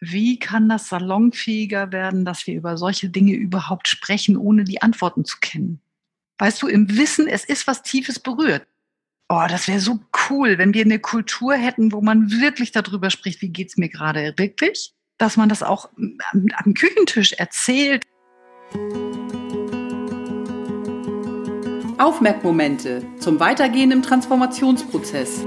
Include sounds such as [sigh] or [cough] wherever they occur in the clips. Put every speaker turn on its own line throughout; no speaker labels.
wie kann das salonfähiger werden, dass wir über solche Dinge überhaupt sprechen, ohne die Antworten zu kennen? Weißt du, im Wissen, es ist was Tiefes berührt. Oh, das wäre so cool, wenn wir eine Kultur hätten, wo man wirklich darüber spricht, wie geht's mir gerade wirklich, dass man das auch am, am Küchentisch erzählt.
Aufmerkmomente zum Weitergehen im Transformationsprozess.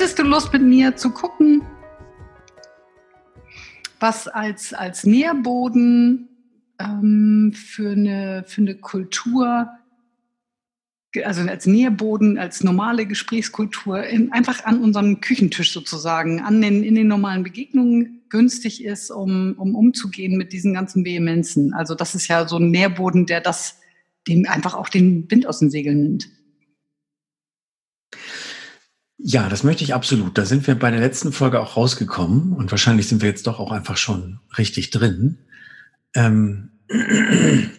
Hättest du Lust mit mir zu gucken, was als, als Nährboden ähm, für, eine, für eine Kultur, also als Nährboden, als normale Gesprächskultur, in, einfach an unserem Küchentisch sozusagen, an den, in den normalen Begegnungen günstig ist, um, um umzugehen mit diesen ganzen Vehemenzen. Also das ist ja so ein Nährboden, der das, dem einfach auch den Wind aus den Segeln nimmt.
Ja, das möchte ich absolut. Da sind wir bei der letzten Folge auch rausgekommen und wahrscheinlich sind wir jetzt doch auch einfach schon richtig drin. Ähm, [clears throat]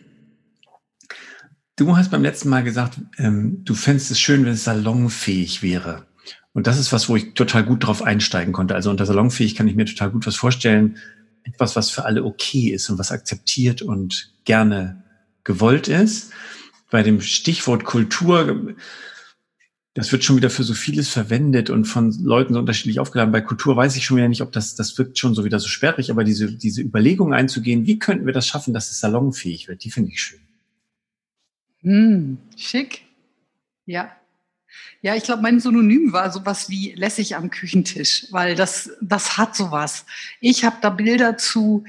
du hast beim letzten Mal gesagt, ähm, du fändest es schön, wenn es salonfähig wäre. Und das ist was, wo ich total gut drauf einsteigen konnte. Also unter salonfähig kann ich mir total gut was vorstellen. Etwas, was für alle okay ist und was akzeptiert und gerne gewollt ist. Bei dem Stichwort Kultur das wird schon wieder für so vieles verwendet und von Leuten so unterschiedlich aufgeladen. Bei Kultur weiß ich schon wieder nicht, ob das, das wirkt schon so wieder so sperrig, aber diese, diese Überlegung einzugehen, wie könnten wir das schaffen, dass es salonfähig wird, die finde ich schön.
Hm, schick. Ja. Ja, ich glaube, mein Synonym war sowas wie lässig am Küchentisch, weil das, das hat sowas. Ich habe da Bilder zu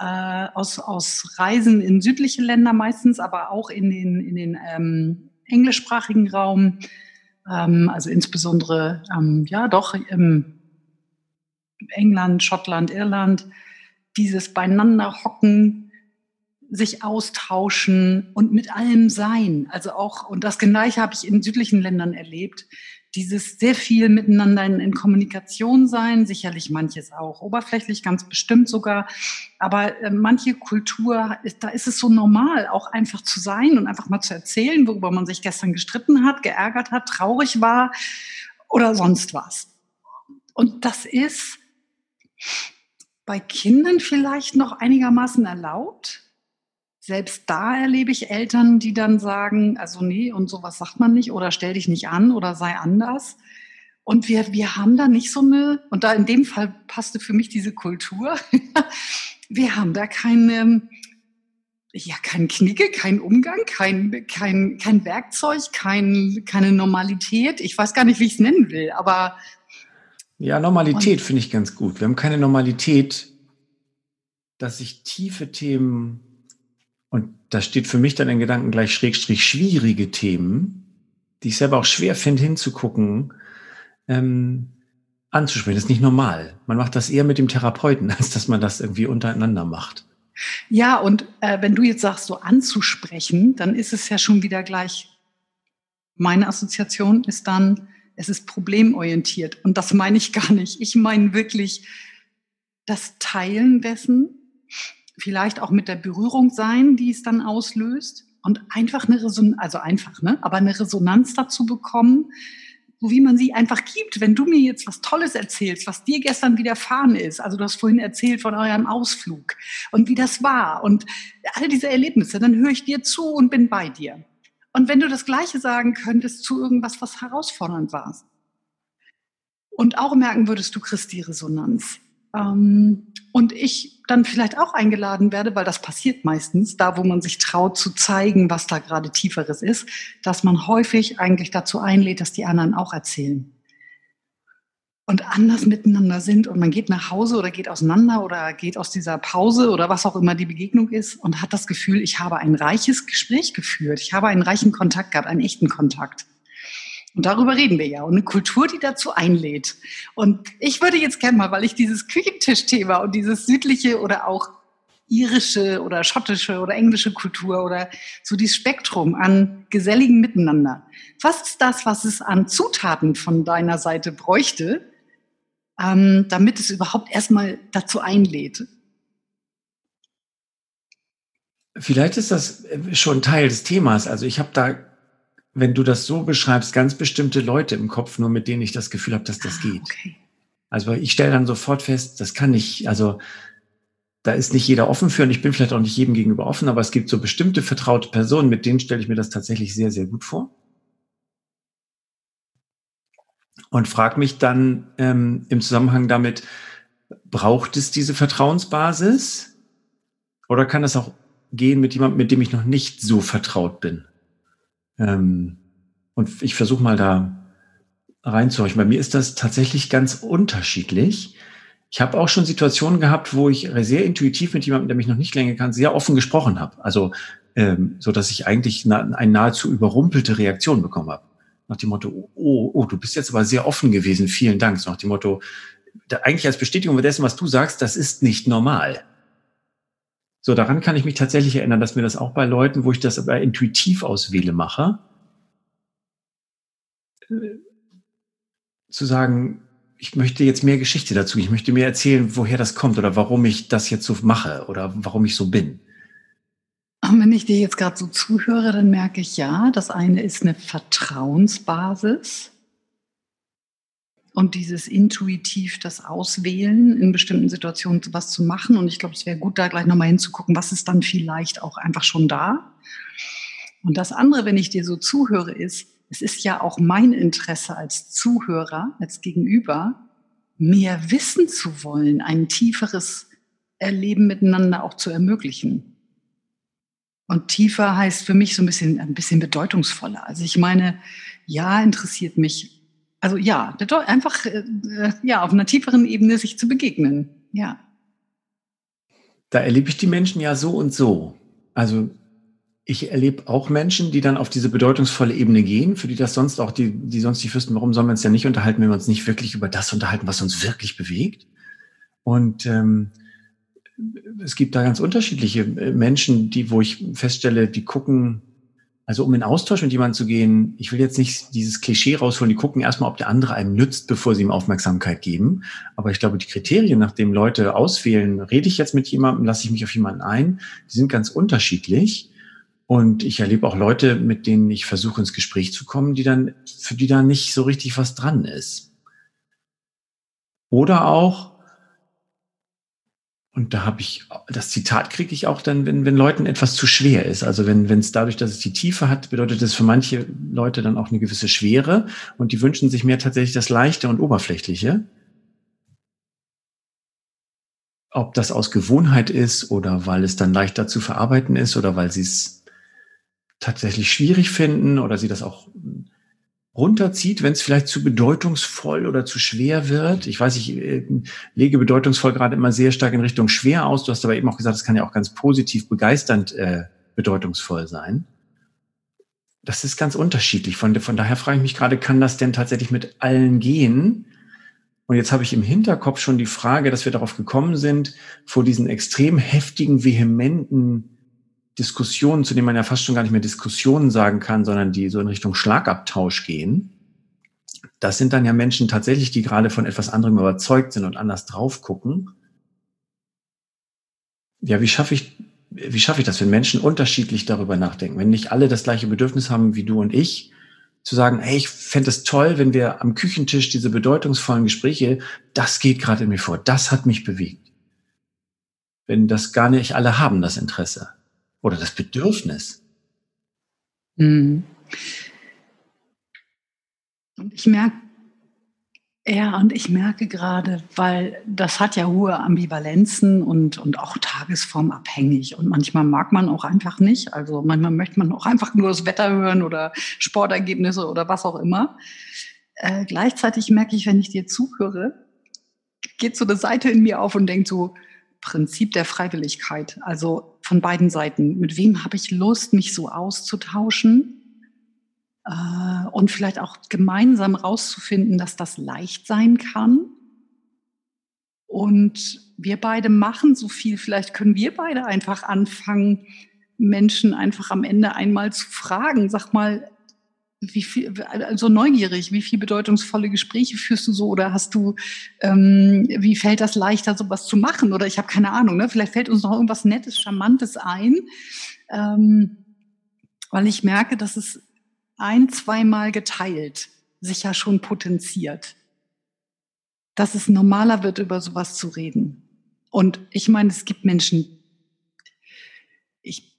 äh, aus, aus Reisen in südliche Länder meistens, aber auch in den, in den ähm, englischsprachigen Raum ähm, also insbesondere, ähm, ja doch, im England, Schottland, Irland, dieses Beieinanderhocken, sich austauschen und mit allem sein. Also auch, und das Gleiche habe ich in südlichen Ländern erlebt, dieses sehr viel miteinander in, in, Kommunikation sein, sicherlich manches auch oberflächlich, ganz bestimmt sogar, aber äh, manche Kultur, da ist es so normal, auch einfach zu sein und einfach mal zu erzählen, worüber man sich gestern gestritten hat, geärgert hat, traurig war oder sonst was. Und das ist bei Kindern vielleicht noch einigermaßen erlaubt, selbst da erlebe ich Eltern, die dann sagen, also nee, und sowas sagt man nicht oder stell dich nicht an oder sei anders. Und wir, wir haben da nicht so eine, und da in dem Fall passte für mich diese Kultur, [laughs] wir haben da keine, ja, kein Knicke, kein Umgang, kein, kein, kein Werkzeug, kein, keine Normalität. Ich weiß gar nicht, wie ich es nennen will, aber.
Ja, Normalität finde ich ganz gut. Wir haben keine Normalität, dass sich tiefe Themen da steht für mich dann in Gedanken gleich Schrägstrich schwierige Themen, die ich selber auch schwer finde hinzugucken, ähm, anzusprechen. Das ist nicht normal. Man macht das eher mit dem Therapeuten, [laughs] als dass man das irgendwie untereinander macht.
Ja, und äh, wenn du jetzt sagst, so anzusprechen, dann ist es ja schon wieder gleich, meine Assoziation ist dann, es ist problemorientiert. Und das meine ich gar nicht. Ich meine wirklich das Teilen dessen, vielleicht auch mit der Berührung sein, die es dann auslöst und einfach eine Resonanz, also einfach, ne, aber eine Resonanz dazu bekommen, so wie man sie einfach gibt. Wenn du mir jetzt was Tolles erzählst, was dir gestern widerfahren ist, also du hast vorhin erzählt von eurem Ausflug und wie das war und all diese Erlebnisse, dann höre ich dir zu und bin bei dir. Und wenn du das Gleiche sagen könntest zu irgendwas, was herausfordernd war und auch merken würdest, du die Resonanz, Ähm, und ich dann vielleicht auch eingeladen werde, weil das passiert meistens, da wo man sich traut zu zeigen, was da gerade tieferes ist, dass man häufig eigentlich dazu einlädt, dass die anderen auch erzählen und anders miteinander sind und man geht nach Hause oder geht auseinander oder geht aus dieser Pause oder was auch immer die Begegnung ist und hat das Gefühl, ich habe ein reiches Gespräch geführt, ich habe einen reichen Kontakt gehabt, einen echten Kontakt. Und darüber reden wir ja. Und eine Kultur, die dazu einlädt. Und ich würde jetzt gerne mal, weil ich dieses Küchentischthema und dieses südliche oder auch irische oder schottische oder englische Kultur oder so dieses Spektrum an geselligen Miteinander. Was ist das, was es an Zutaten von deiner Seite bräuchte, ähm, damit es überhaupt erstmal dazu einlädt.
Vielleicht ist das schon Teil des Themas. Also ich habe da, wenn du das so beschreibst, ganz bestimmte Leute im Kopf, nur mit denen ich das Gefühl habe, dass das ah, geht. Okay. Also ich stelle dann sofort fest, das kann nicht, also da ist nicht jeder offen für und ich bin vielleicht auch nicht jedem gegenüber offen, aber es gibt so bestimmte vertraute Personen, mit denen stelle ich mir das tatsächlich sehr, sehr gut vor. und frage mich dann ähm, im Zusammenhang damit, braucht es diese Vertrauensbasis oder kann es auch gehen mit jemandem, mit dem ich noch nicht so vertraut bin? Ähm, und ich versuche mal da reinzuhorchen. Bei mir ist das tatsächlich ganz unterschiedlich. Ich habe auch schon Situationen gehabt, wo ich sehr intuitiv mit jemandem, der mich noch nicht länger kann, sehr offen gesprochen habe. Also ähm, so, dass ich eigentlich na, eine nahezu überrumpelte Reaktion bekommen habe nach dem Motto, oh, oh, du bist jetzt aber sehr offen gewesen, vielen Dank. So nach dem Motto, da, eigentlich als Bestätigung dessen, was du sagst, das ist nicht normal. So, daran kann ich mich tatsächlich erinnern, dass mir das auch bei Leuten, wo ich das aber intuitiv auswähle, mache, äh, zu sagen, ich möchte jetzt mehr Geschichte dazu, ich möchte mir erzählen, woher das kommt oder warum ich das jetzt so mache oder warum ich so bin.
Und wenn ich dir jetzt gerade so zuhöre, dann merke ich ja, das eine ist eine Vertrauensbasis und dieses intuitiv das Auswählen in bestimmten Situationen was zu machen. Und ich glaube, es wäre gut, da gleich nochmal hinzugucken, was ist dann vielleicht auch einfach schon da. Und das andere, wenn ich dir so zuhöre, ist, es ist ja auch mein Interesse als Zuhörer, als Gegenüber, mehr wissen zu wollen, ein tieferes Erleben miteinander auch zu ermöglichen. Und tiefer heißt für mich so ein bisschen, ein bisschen bedeutungsvoller. Also ich meine, ja, interessiert mich. Also ja, einfach äh, ja, auf einer tieferen Ebene sich zu begegnen. Ja.
Da erlebe ich die Menschen ja so und so. Also ich erlebe auch Menschen, die dann auf diese bedeutungsvolle Ebene gehen, für die das sonst auch, die, die sonst nicht wüssten, warum sollen wir uns ja nicht unterhalten, wenn wir uns nicht wirklich über das unterhalten, was uns wirklich bewegt. Und ähm, es gibt da ganz unterschiedliche äh, Menschen, die, wo ich feststelle, die gucken, also um in Austausch mit jemandem zu gehen, ich will jetzt nicht dieses Klischee rausholen, die gucken erstmal, ob der andere einem nützt, bevor sie ihm Aufmerksamkeit geben. Aber ich glaube, die Kriterien, nach denen Leute auswählen, rede ich jetzt mit jemandem, lasse ich mich auf jemanden ein, die sind ganz unterschiedlich. Und ich erlebe auch Leute, mit denen ich versuche, ins Gespräch zu kommen, die dann, für die da nicht so richtig was dran ist. Oder auch, und da habe ich, das Zitat kriege ich auch dann, wenn, wenn Leuten etwas zu schwer ist. Also wenn wenn es dadurch, dass es die Tiefe hat, bedeutet es für manche Leute dann auch eine gewisse Schwere und die wünschen sich mehr tatsächlich das Leichte und Oberflächliche. Ob das aus Gewohnheit ist oder weil es dann leichter zu verarbeiten ist oder weil sie es tatsächlich schwierig finden oder sie das auch runterzieht, wenn es vielleicht zu bedeutungsvoll oder zu schwer wird. Ich weiß, ich äh, lege bedeutungsvoll gerade immer sehr stark in Richtung schwer aus. Du hast aber eben auch gesagt, es kann ja auch ganz positiv begeisternd äh, bedeutungsvoll sein. Das ist ganz unterschiedlich. Von, von daher frage ich mich gerade, kann das denn tatsächlich mit allen gehen? Und jetzt habe ich im Hinterkopf schon die Frage, dass wir darauf gekommen sind, vor diesen extrem heftigen, vehementen Diskussionen, zu denen man ja fast schon gar nicht mehr Diskussionen sagen kann, sondern die so in Richtung Schlagabtausch gehen. Das sind dann ja Menschen tatsächlich, die gerade von etwas anderem überzeugt sind und anders drauf gucken. Ja, wie schaffe ich, wie schaffe ich das, wenn Menschen unterschiedlich darüber nachdenken? Wenn nicht alle das gleiche Bedürfnis haben wie du und ich, zu sagen, hey, ich fände es toll, wenn wir am Küchentisch diese bedeutungsvollen Gespräche, das geht gerade in mir vor, das hat mich bewegt. Wenn das gar nicht alle haben, das Interesse oder das Bedürfnis.
Mhm. Und ich merke, Ja, und ich merke gerade, weil das hat ja hohe Ambivalenzen und, und auch tagesformabhängig. Und manchmal mag man auch einfach nicht. Also manchmal möchte man auch einfach nur das Wetter hören oder Sportergebnisse oder was auch immer. Äh, gleichzeitig merke ich, wenn ich dir zuhöre, geht so eine Seite in mir auf und denkt so, Prinzip der Freiwilligkeit. Also von beiden Seiten. Mit wem habe ich Lust, mich so auszutauschen? äh, und vielleicht auch gemeinsam rauszufinden, dass das leicht sein kann. Und wir beide machen so viel. Vielleicht können wir beide einfach anfangen, Menschen einfach am Ende einmal zu fragen. Sag mal, wie viel, also neugierig, wie viel bedeutungsvolle Gespräche führst du so oder hast du, ähm, wie fällt das leichter, sowas zu machen? Oder ich habe keine Ahnung, ne? vielleicht fällt uns noch irgendwas Nettes, Charmantes ein, ähm, weil ich merke, dass es ein, zweimal geteilt sich ja schon potenziert. Dass es normaler wird, über sowas zu reden. Und ich meine, es gibt Menschen, ich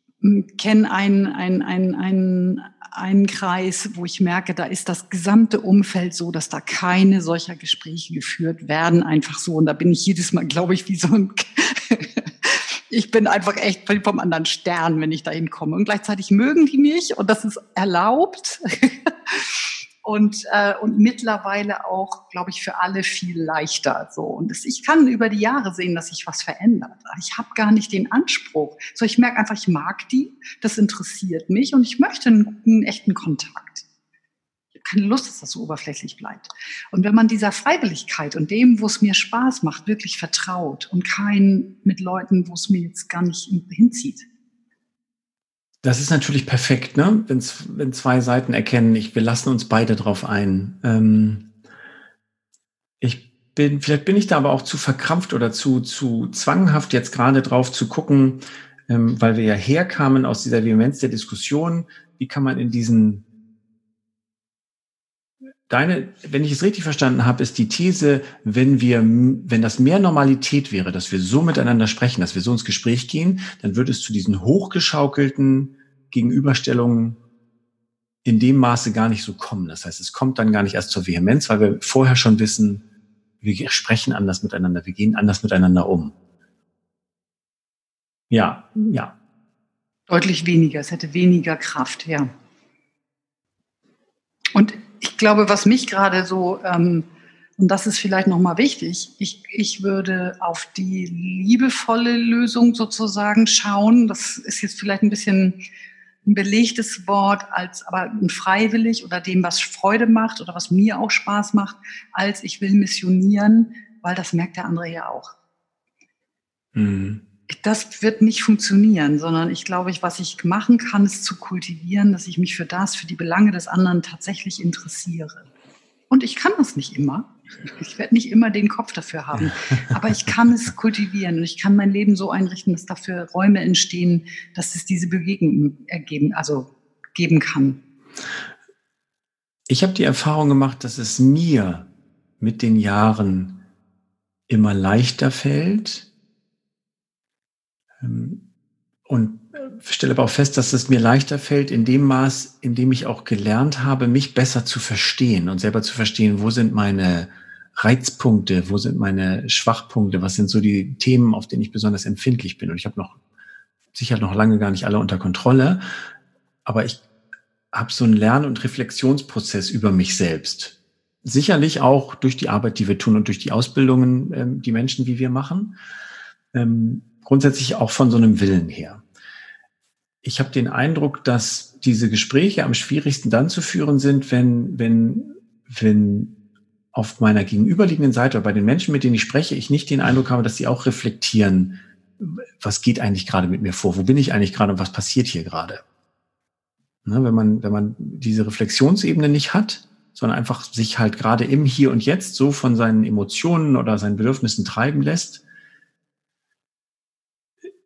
kenne einen, einen, einen, einen, einen Kreis, wo ich merke, da ist das gesamte Umfeld so, dass da keine solcher Gespräche geführt werden, einfach so. Und da bin ich jedes Mal, glaube ich, wie so ein [laughs] ich bin einfach echt vom anderen Stern, wenn ich da hinkomme. Und gleichzeitig mögen die mich und das ist erlaubt. [laughs] und, äh, und mittlerweile auch, glaube ich, für alle viel leichter. So und das, ich kann über die Jahre sehen, dass sich was verändert. Ich habe gar nicht den Anspruch. So, ich merke einfach, ich mag die, das interessiert mich und ich möchte einen, einen echten Kontakt keine Lust, dass das so oberflächlich bleibt. Und wenn man dieser Freiwilligkeit und dem, wo es mir Spaß macht, wirklich vertraut und kein mit Leuten, wo es mir jetzt gar nicht hinzieht.
Das ist natürlich perfekt, ne? Wenn's, wenn zwei Seiten erkennen, ich, wir lassen uns beide drauf ein. Ähm, ich bin, vielleicht bin ich da aber auch zu verkrampft oder zu, zu zwanghaft, jetzt gerade drauf zu gucken, ähm, weil wir ja herkamen aus dieser Vehemenz der Diskussion, wie kann man in diesen deine, wenn ich es richtig verstanden habe, ist die These, wenn wir, wenn das mehr Normalität wäre, dass wir so miteinander sprechen, dass wir so ins Gespräch gehen, dann würde es zu diesen hochgeschaukelten Gegenüberstellungen in dem Maße gar nicht so kommen. Das heißt, es kommt dann gar nicht erst zur Vehemenz, weil wir vorher schon wissen, wir sprechen anders miteinander, wir gehen anders miteinander um. Ja, ja.
Deutlich weniger, es hätte weniger Kraft, ja. Ich glaube, was mich gerade so, ähm, und das ist vielleicht nochmal wichtig, ich, ich würde auf die liebevolle Lösung sozusagen schauen. Das ist jetzt vielleicht ein bisschen ein belegtes Wort, als aber ein freiwillig oder dem, was Freude macht oder was mir auch Spaß macht, als ich will missionieren, weil das merkt der andere ja auch. Mhm das wird nicht funktionieren, sondern ich glaube, was ich machen kann, ist zu kultivieren, dass ich mich für das, für die Belange des anderen tatsächlich interessiere. Und ich kann das nicht immer. Ich werde nicht immer den Kopf dafür haben, aber ich kann es kultivieren und ich kann mein Leben so einrichten, dass dafür Räume entstehen, dass es diese Begegnung ergeben, also geben kann.
Ich habe die Erfahrung gemacht, dass es mir mit den Jahren immer leichter fällt, und stelle aber auch fest, dass es mir leichter fällt, in dem Maß, in dem ich auch gelernt habe, mich besser zu verstehen und selber zu verstehen, wo sind meine Reizpunkte, wo sind meine Schwachpunkte, was sind so die Themen, auf denen ich besonders empfindlich bin. Und ich habe noch sicher noch lange gar nicht alle unter Kontrolle, aber ich habe so einen Lern- und Reflexionsprozess über mich selbst. Sicherlich auch durch die Arbeit, die wir tun und durch die Ausbildungen, ähm, die Menschen, wie wir machen. Ähm, grundsätzlich auch von so einem Willen her. Ich habe den Eindruck, dass diese Gespräche am schwierigsten dann zu führen sind, wenn, wenn, wenn auf meiner gegenüberliegenden Seite oder bei den Menschen, mit denen ich spreche, ich nicht den Eindruck habe, dass sie auch reflektieren, was geht eigentlich gerade mit mir vor? Wo bin ich eigentlich gerade und was passiert hier gerade? Ne, wenn man, wenn man diese Reflexionsebene nicht hat, sondern einfach sich halt gerade im Hier und Jetzt so von seinen Emotionen oder seinen Bedürfnissen treiben lässt,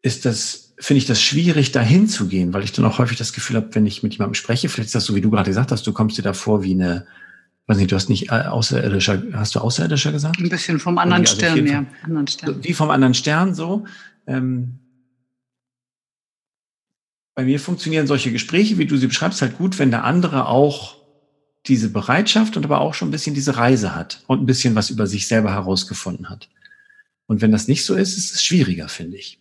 ist das, finde ich das schwierig, dahin zu gehen, weil ich dann auch häufig das Gefühl habe, wenn ich mit jemandem spreche, vielleicht ist das so, wie du gerade gesagt hast, du kommst dir da vor wie eine, weiß nicht, du hast nicht äh, außerirdischer, hast du außerirdischer gesagt?
Ein bisschen vom anderen also Stern, ja. Anderen Stern.
Wie vom anderen Stern so. Ähm, bei mir funktionieren solche Gespräche, wie du sie beschreibst, halt gut, wenn der andere auch diese Bereitschaft und aber auch schon ein bisschen diese Reise hat und ein bisschen was über sich selber herausgefunden hat. Und wenn das nicht so ist, ist es schwieriger, finde ich.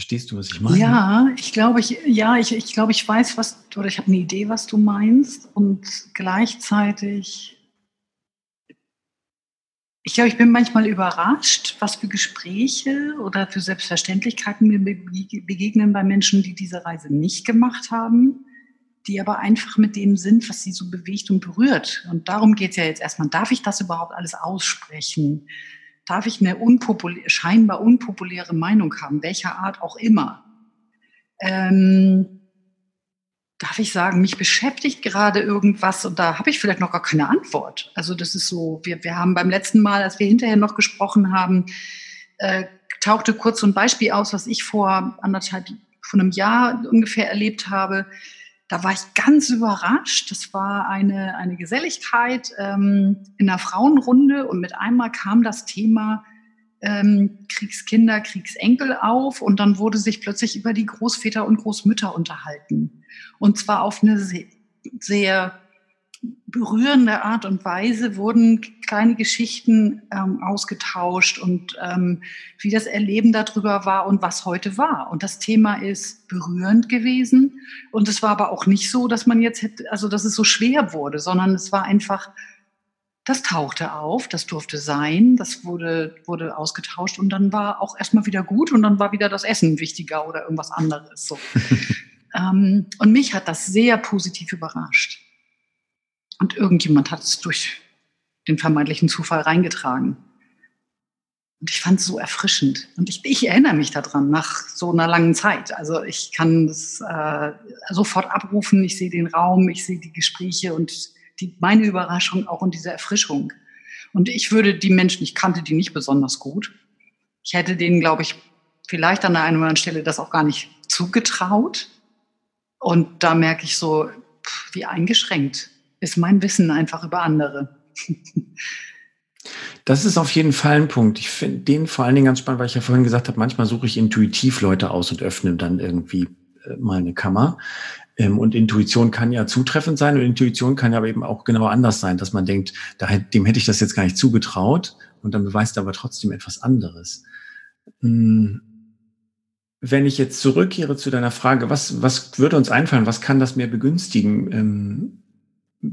Verstehst du, was ich meine?
Ja, ich glaube, ich, ja, ich, ich glaube, ich weiß, was, oder ich habe eine Idee, was du meinst. Und gleichzeitig, ich glaube, ich bin manchmal überrascht, was für Gespräche oder für Selbstverständlichkeiten mir begegnen bei Menschen, die diese Reise nicht gemacht haben, die aber einfach mit dem sind, was sie so bewegt und berührt. Und darum geht es ja jetzt erstmal. Darf ich das überhaupt alles aussprechen? Darf ich eine unpopulär, scheinbar unpopuläre Meinung haben, welcher Art auch immer. Ähm, darf ich sagen, mich beschäftigt gerade irgendwas und da habe ich vielleicht noch gar keine Antwort. Also das ist so, wir, wir haben beim letzten Mal, als wir hinterher noch gesprochen haben, äh, tauchte kurz so ein Beispiel aus, was ich vor anderthalb, von einem Jahr ungefähr erlebt habe. Da war ich ganz überrascht. Das war eine, eine Geselligkeit ähm, in einer Frauenrunde und mit einmal kam das Thema ähm, Kriegskinder, Kriegsenkel auf und dann wurde sich plötzlich über die Großväter und Großmütter unterhalten. Und zwar auf eine sehr, sehr berührende Art und Weise wurden kleine Geschichten ähm, ausgetauscht und ähm, wie das Erleben darüber war und was heute war. Und das Thema ist berührend gewesen. Und es war aber auch nicht so, dass man jetzt hätte, also dass es so schwer wurde, sondern es war einfach, das tauchte auf, das durfte sein, das wurde, wurde ausgetauscht und dann war auch erstmal wieder gut und dann war wieder das Essen wichtiger oder irgendwas anderes. So. [laughs] ähm, und mich hat das sehr positiv überrascht. Und irgendjemand hat es durch den vermeintlichen Zufall reingetragen. Und ich fand es so erfrischend. Und ich, ich, erinnere mich daran nach so einer langen Zeit. Also ich kann das äh, sofort abrufen. Ich sehe den Raum, ich sehe die Gespräche und die, meine Überraschung auch und diese Erfrischung. Und ich würde die Menschen, ich kannte die nicht besonders gut. Ich hätte denen, glaube ich, vielleicht an der einen oder anderen Stelle das auch gar nicht zugetraut. Und da merke ich so, wie eingeschränkt ist mein Wissen einfach über andere.
Das ist auf jeden Fall ein Punkt. Ich finde den vor allen Dingen ganz spannend, weil ich ja vorhin gesagt habe, manchmal suche ich intuitiv Leute aus und öffne dann irgendwie äh, mal eine Kammer. Ähm, und Intuition kann ja zutreffend sein und Intuition kann ja aber eben auch genau anders sein, dass man denkt, dem hätte ich das jetzt gar nicht zugetraut und dann beweist er aber trotzdem etwas anderes. Hm. Wenn ich jetzt zurückkehre zu deiner Frage, was, was würde uns einfallen, was kann das mehr begünstigen? Ähm,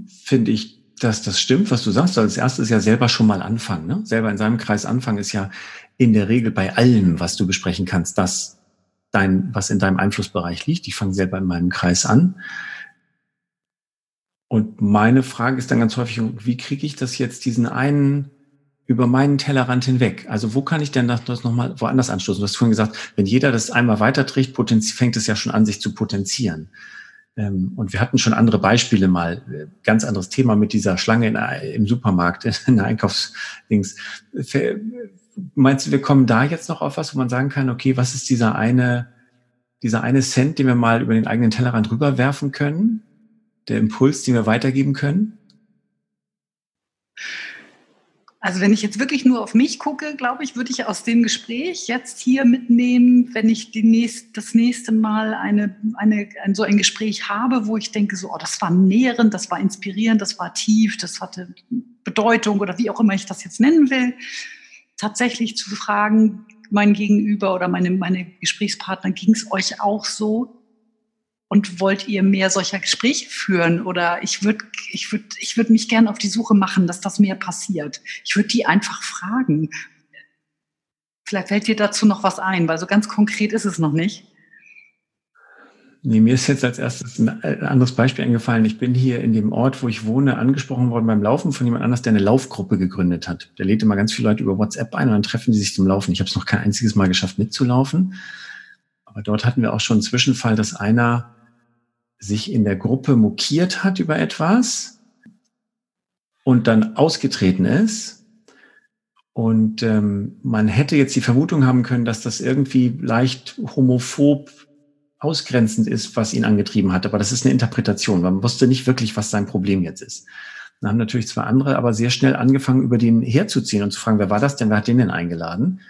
finde ich, dass das stimmt, was du sagst. Als erstes ja selber schon mal anfangen. Ne? Selber in seinem Kreis anfangen ist ja in der Regel bei allem, was du besprechen kannst, das dein, was in deinem Einflussbereich liegt. Ich fange selber in meinem Kreis an. Und meine Frage ist dann ganz häufig, wie kriege ich das jetzt diesen einen über meinen Tellerrand hinweg? Also wo kann ich denn das, das nochmal woanders anstoßen? Du hast vorhin gesagt, wenn jeder das einmal weiterträgt, fängt es ja schon an, sich zu potenzieren. Ähm, und wir hatten schon andere Beispiele mal, äh, ganz anderes Thema mit dieser Schlange in, im Supermarkt, [laughs] in der Einkaufsdings. Meinst du, wir kommen da jetzt noch auf was, wo man sagen kann, okay, was ist dieser eine, dieser eine Cent, den wir mal über den eigenen Tellerrand rüberwerfen können? Der Impuls, den wir weitergeben können?
Also wenn ich jetzt wirklich nur auf mich gucke, glaube ich, würde ich aus dem Gespräch jetzt hier mitnehmen, wenn ich nächst, das nächste Mal eine, eine, ein, so ein Gespräch habe, wo ich denke, so, oh, das war nährend, das war inspirierend, das war tief, das hatte Bedeutung oder wie auch immer ich das jetzt nennen will, tatsächlich zu fragen, mein Gegenüber oder meine, meine Gesprächspartner, ging es euch auch so? Und wollt ihr mehr solcher Gespräche führen? Oder ich würde ich würd, ich würd mich gerne auf die Suche machen, dass das mehr passiert. Ich würde die einfach fragen. Vielleicht fällt dir dazu noch was ein, weil so ganz konkret ist es noch nicht.
Nee, mir ist jetzt als erstes ein anderes Beispiel eingefallen. Ich bin hier in dem Ort, wo ich wohne, angesprochen worden beim Laufen von jemand anders, der eine Laufgruppe gegründet hat. Der lädt immer ganz viele Leute über WhatsApp ein und dann treffen die sich zum Laufen. Ich habe es noch kein einziges Mal geschafft, mitzulaufen. Aber dort hatten wir auch schon einen Zwischenfall, dass einer sich in der Gruppe mokiert hat über etwas und dann ausgetreten ist. Und ähm, man hätte jetzt die Vermutung haben können, dass das irgendwie leicht homophob ausgrenzend ist, was ihn angetrieben hat. Aber das ist eine Interpretation. Man wusste nicht wirklich, was sein Problem jetzt ist. Dann haben natürlich zwei andere aber sehr schnell angefangen, über den herzuziehen und zu fragen, wer war das denn, wer hat den denn eingeladen?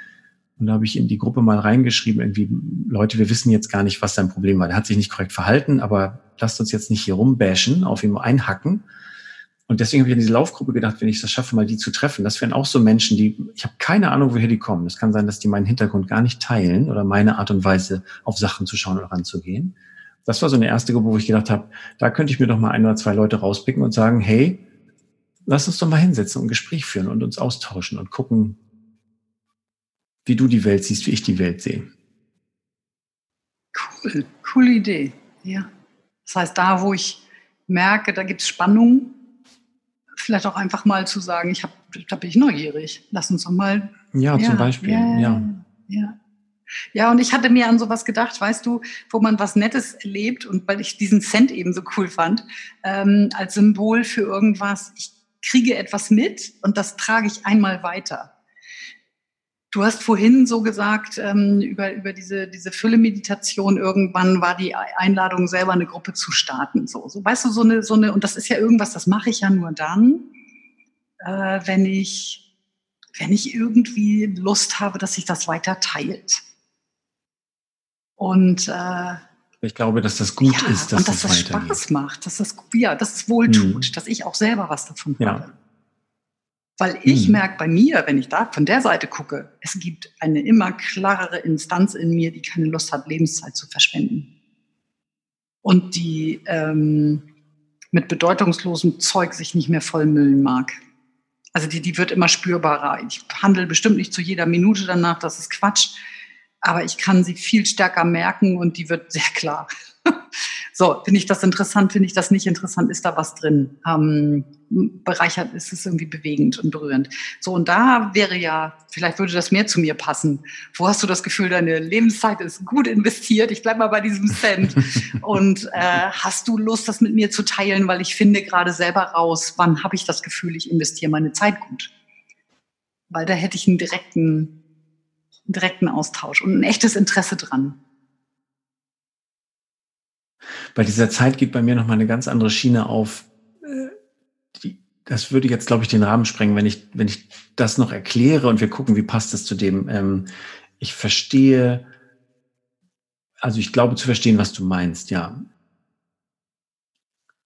Und da habe ich in die Gruppe mal reingeschrieben, irgendwie, Leute, wir wissen jetzt gar nicht, was sein Problem war. Der hat sich nicht korrekt verhalten, aber lasst uns jetzt nicht hier rumbashen, auf ihm einhacken. Und deswegen habe ich an diese Laufgruppe gedacht, wenn ich das schaffe, mal die zu treffen. Das wären auch so Menschen, die, ich habe keine Ahnung, woher die kommen. Es kann sein, dass die meinen Hintergrund gar nicht teilen oder meine Art und Weise, auf Sachen zu schauen oder ranzugehen. Das war so eine erste Gruppe, wo ich gedacht habe, da könnte ich mir doch mal ein oder zwei Leute rauspicken und sagen, hey, lass uns doch mal hinsetzen und ein Gespräch führen und uns austauschen und gucken, wie du die Welt siehst, wie ich die Welt sehe.
Cool, coole Idee. Ja. Das heißt, da, wo ich merke, da gibt es Spannung, vielleicht auch einfach mal zu sagen, ich hab, da bin ich neugierig. Lass uns doch mal.
Ja, ja zum Beispiel. Ja, ja.
ja. Ja, und ich hatte mir an sowas gedacht, weißt du, wo man was Nettes erlebt und weil ich diesen Cent eben so cool fand, ähm, als Symbol für irgendwas, ich kriege etwas mit und das trage ich einmal weiter. Du hast vorhin so gesagt, ähm, über, über diese, diese Fülle-Meditation, irgendwann war die Einladung, selber eine Gruppe zu starten. So, so weißt du, so eine, so eine, und das ist ja irgendwas, das mache ich ja nur dann, äh, wenn ich, wenn ich irgendwie Lust habe, dass sich das weiter teilt. Und äh,
ich glaube, dass das gut
ja,
ist,
dass und dass das, das Spaß macht, dass das ja, dass es wohltut, mhm. dass ich auch selber was davon
ja.
Weil ich hm. merke bei mir, wenn ich da von der Seite gucke, es gibt eine immer klarere Instanz in mir, die keine Lust hat, Lebenszeit zu verschwenden. Und die ähm, mit bedeutungslosem Zeug sich nicht mehr vollmüllen mag. Also die, die wird immer spürbarer. Ich handle bestimmt nicht zu jeder Minute danach, das ist Quatsch. Aber ich kann sie viel stärker merken und die wird sehr klar. So, finde ich das interessant, finde ich das nicht interessant, ist da was drin? Ähm, bereichert ist es irgendwie bewegend und berührend. So, und da wäre ja, vielleicht würde das mehr zu mir passen. Wo hast du das Gefühl, deine Lebenszeit ist gut investiert? Ich bleibe mal bei diesem Cent. [laughs] und äh, hast du Lust, das mit mir zu teilen? Weil ich finde gerade selber raus, wann habe ich das Gefühl, ich investiere meine Zeit gut? Weil da hätte ich einen direkten, einen direkten Austausch und ein echtes Interesse dran
bei dieser Zeit geht bei mir noch mal eine ganz andere Schiene auf. Äh, das würde jetzt, glaube ich, den Rahmen sprengen, wenn ich, wenn ich das noch erkläre und wir gucken, wie passt das zu dem. Ähm, ich verstehe, also ich glaube zu verstehen, was du meinst, ja.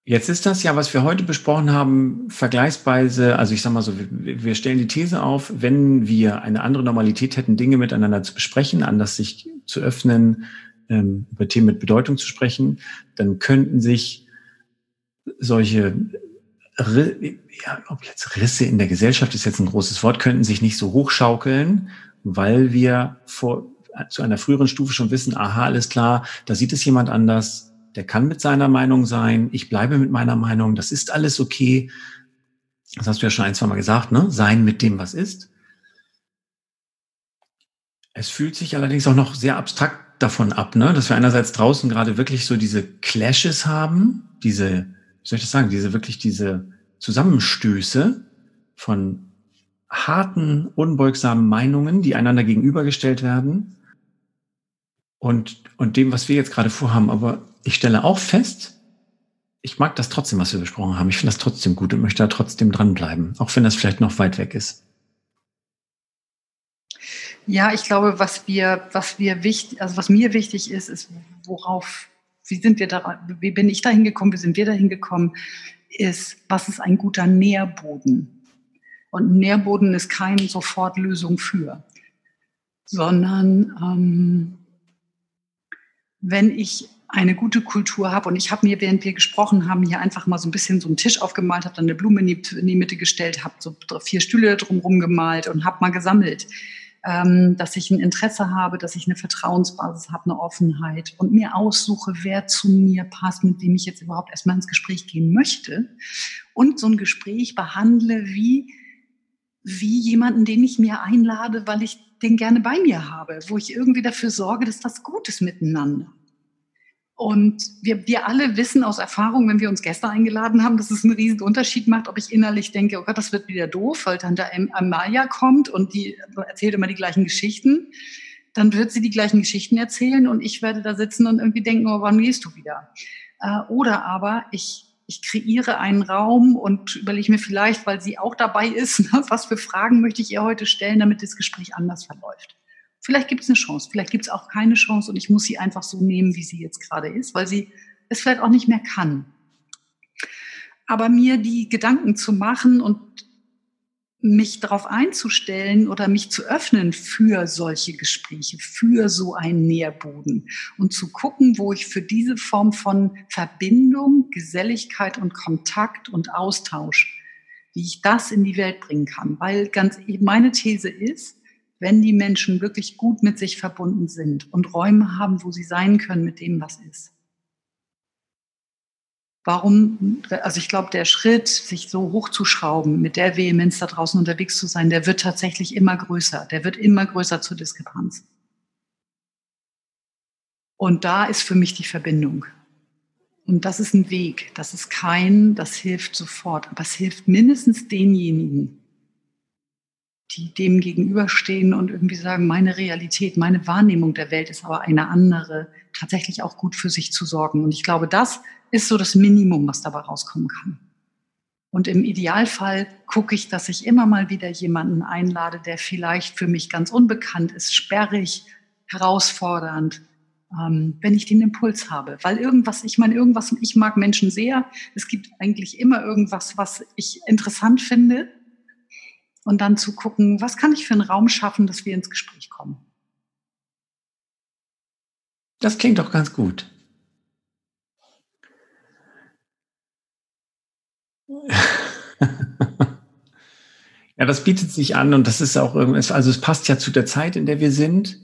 Jetzt ist das ja, was wir heute besprochen haben, vergleichsweise, also ich sage mal so, wir stellen die These auf, wenn wir eine andere Normalität hätten, Dinge miteinander zu besprechen, anders sich zu öffnen, ähm, über Themen mit Bedeutung zu sprechen, dann könnten sich solche ja, ob jetzt Risse in der Gesellschaft ist jetzt ein großes Wort, könnten sich nicht so hochschaukeln, weil wir vor, zu einer früheren Stufe schon wissen, aha, alles klar, da sieht es jemand anders, der kann mit seiner Meinung sein, ich bleibe mit meiner Meinung, das ist alles okay. Das hast du ja schon ein, zwei Mal gesagt, ne? Sein mit dem, was ist. Es fühlt sich allerdings auch noch sehr abstrakt davon ab, ne? dass wir einerseits draußen gerade wirklich so diese Clashes haben, diese, wie soll ich das sagen, diese wirklich diese Zusammenstöße von harten, unbeugsamen Meinungen, die einander gegenübergestellt werden und, und dem, was wir jetzt gerade vorhaben. Aber ich stelle auch fest, ich mag das trotzdem, was wir besprochen haben. Ich finde das trotzdem gut und möchte da trotzdem dranbleiben, auch wenn das vielleicht noch weit weg ist.
Ja, ich glaube, was wir, was wir wichtig, also was mir wichtig ist, ist, worauf, wie sind wir da, wie bin ich da hingekommen, wie sind wir da hingekommen, ist, was ist ein guter Nährboden? Und Nährboden ist keine Sofortlösung für, sondern ähm, wenn ich eine gute Kultur habe und ich habe mir, während wir gesprochen haben, hier einfach mal so ein bisschen so einen Tisch aufgemalt, habe dann eine Blume in die, in die Mitte gestellt, habe so vier Stühle drumherum gemalt und habe mal gesammelt ähm, dass ich ein Interesse habe, dass ich eine Vertrauensbasis habe, eine Offenheit und mir aussuche, wer zu mir passt, mit dem ich jetzt überhaupt erstmal ins Gespräch gehen möchte und so ein Gespräch behandle wie, wie jemanden, den ich mir einlade, weil ich den gerne bei mir habe, wo ich irgendwie dafür sorge, dass das gut ist miteinander. Und wir, wir alle wissen aus Erfahrung, wenn wir uns Gäste eingeladen haben, dass es einen riesen Unterschied macht, ob ich innerlich denke, oh Gott, das wird wieder doof, weil Tante Amalia kommt und die erzählt immer die gleichen Geschichten. Dann wird sie die gleichen Geschichten erzählen und ich werde da sitzen und irgendwie denken, oh, wann gehst du wieder? Äh, oder aber ich, ich kreiere einen Raum und überlege mir vielleicht, weil sie auch dabei ist, [laughs] was für Fragen möchte ich ihr heute stellen, damit das Gespräch anders verläuft. Vielleicht gibt es eine Chance, vielleicht gibt es auch keine Chance und ich muss sie einfach so nehmen, wie sie jetzt gerade ist, weil sie es vielleicht auch nicht mehr kann. Aber mir die Gedanken zu machen und mich darauf einzustellen oder mich zu öffnen für solche Gespräche, für so einen Nährboden und zu gucken, wo ich für diese Form von Verbindung, Geselligkeit und Kontakt und Austausch, wie ich das in die Welt bringen kann. Weil ganz meine These ist, wenn die Menschen wirklich gut mit sich verbunden sind und Räume haben, wo sie sein können mit dem, was ist, Warum, also ich glaube, der Schritt, sich so hochzuschrauben, mit der Vehemenz da draußen unterwegs zu sein, der wird tatsächlich immer größer. Der wird immer größer zur Diskrepanz. Und da ist für mich die Verbindung. Und das ist ein Weg. Das ist kein, das hilft sofort. Aber es hilft mindestens denjenigen, die dem gegenüberstehen und irgendwie sagen, meine Realität, meine Wahrnehmung der Welt ist aber eine andere, tatsächlich auch gut für sich zu sorgen. Und ich glaube, das ist so das Minimum, was dabei rauskommen kann. Und im Idealfall gucke ich, dass ich immer mal wieder jemanden einlade, der vielleicht für mich ganz unbekannt ist, sperrig, herausfordernd, ähm, wenn ich den Impuls habe. Weil irgendwas, ich meine, irgendwas, ich mag Menschen sehr. Es gibt eigentlich immer irgendwas, was ich interessant finde. Und dann zu gucken, was kann ich für einen Raum schaffen, dass wir ins Gespräch kommen.
Das klingt doch ganz gut. [laughs] ja, das bietet sich an und das ist auch irgendwas, also es passt ja zu der Zeit, in der wir sind.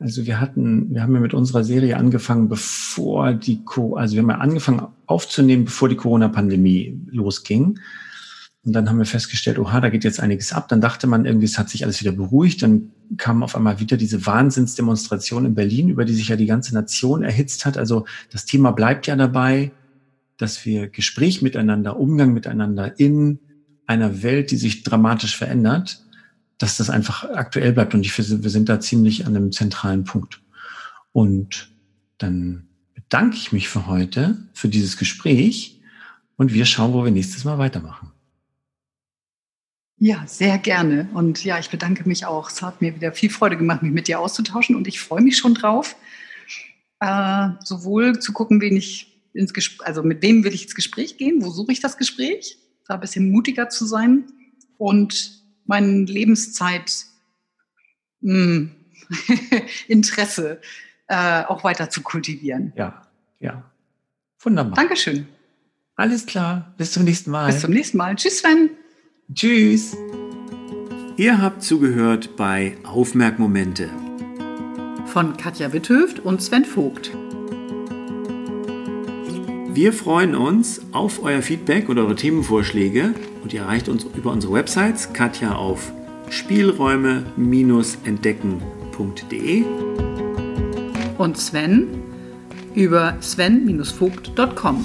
Also wir hatten, wir haben ja mit unserer Serie angefangen, bevor die, also wir haben ja angefangen aufzunehmen, bevor die Corona-Pandemie losging. Und dann haben wir festgestellt, oha, da geht jetzt einiges ab. Dann dachte man irgendwie, es hat sich alles wieder beruhigt. Dann kam auf einmal wieder diese Wahnsinnsdemonstration in Berlin, über die sich ja die ganze Nation erhitzt hat. Also das Thema bleibt ja dabei dass wir Gespräch miteinander, Umgang miteinander in einer Welt, die sich dramatisch verändert, dass das einfach aktuell bleibt. Und ich finde, wir sind da ziemlich an einem zentralen Punkt. Und dann bedanke ich mich für heute, für dieses Gespräch und wir schauen, wo wir nächstes Mal weitermachen.
Ja, sehr gerne. Und ja, ich bedanke mich auch. Es hat mir wieder viel Freude gemacht, mich mit dir auszutauschen und ich freue mich schon drauf, äh, sowohl zu gucken, wen ich ins Gespräch, also mit wem will ich ins Gespräch gehen, wo suche ich das Gespräch, da ein bisschen mutiger zu sein und meine Lebenszeit mh, hm, [laughs] Interesse äh, auch weiter zu kultivieren.
Ja, ja. Wunderbar.
Dankeschön.
Alles klar. Bis zum nächsten Mal.
Bis zum nächsten Mal. Tschüss, Sven.
Tschüss. Ihr habt zugehört bei Aufmerkmomente
von Katja Witthöft und Sven Vogt.
Wir freuen uns auf euer Feedback oder eure Themenvorschläge und ihr erreicht uns über unsere Websites Katja auf spielräume-entdecken.de
und Sven über sven-vogt.com.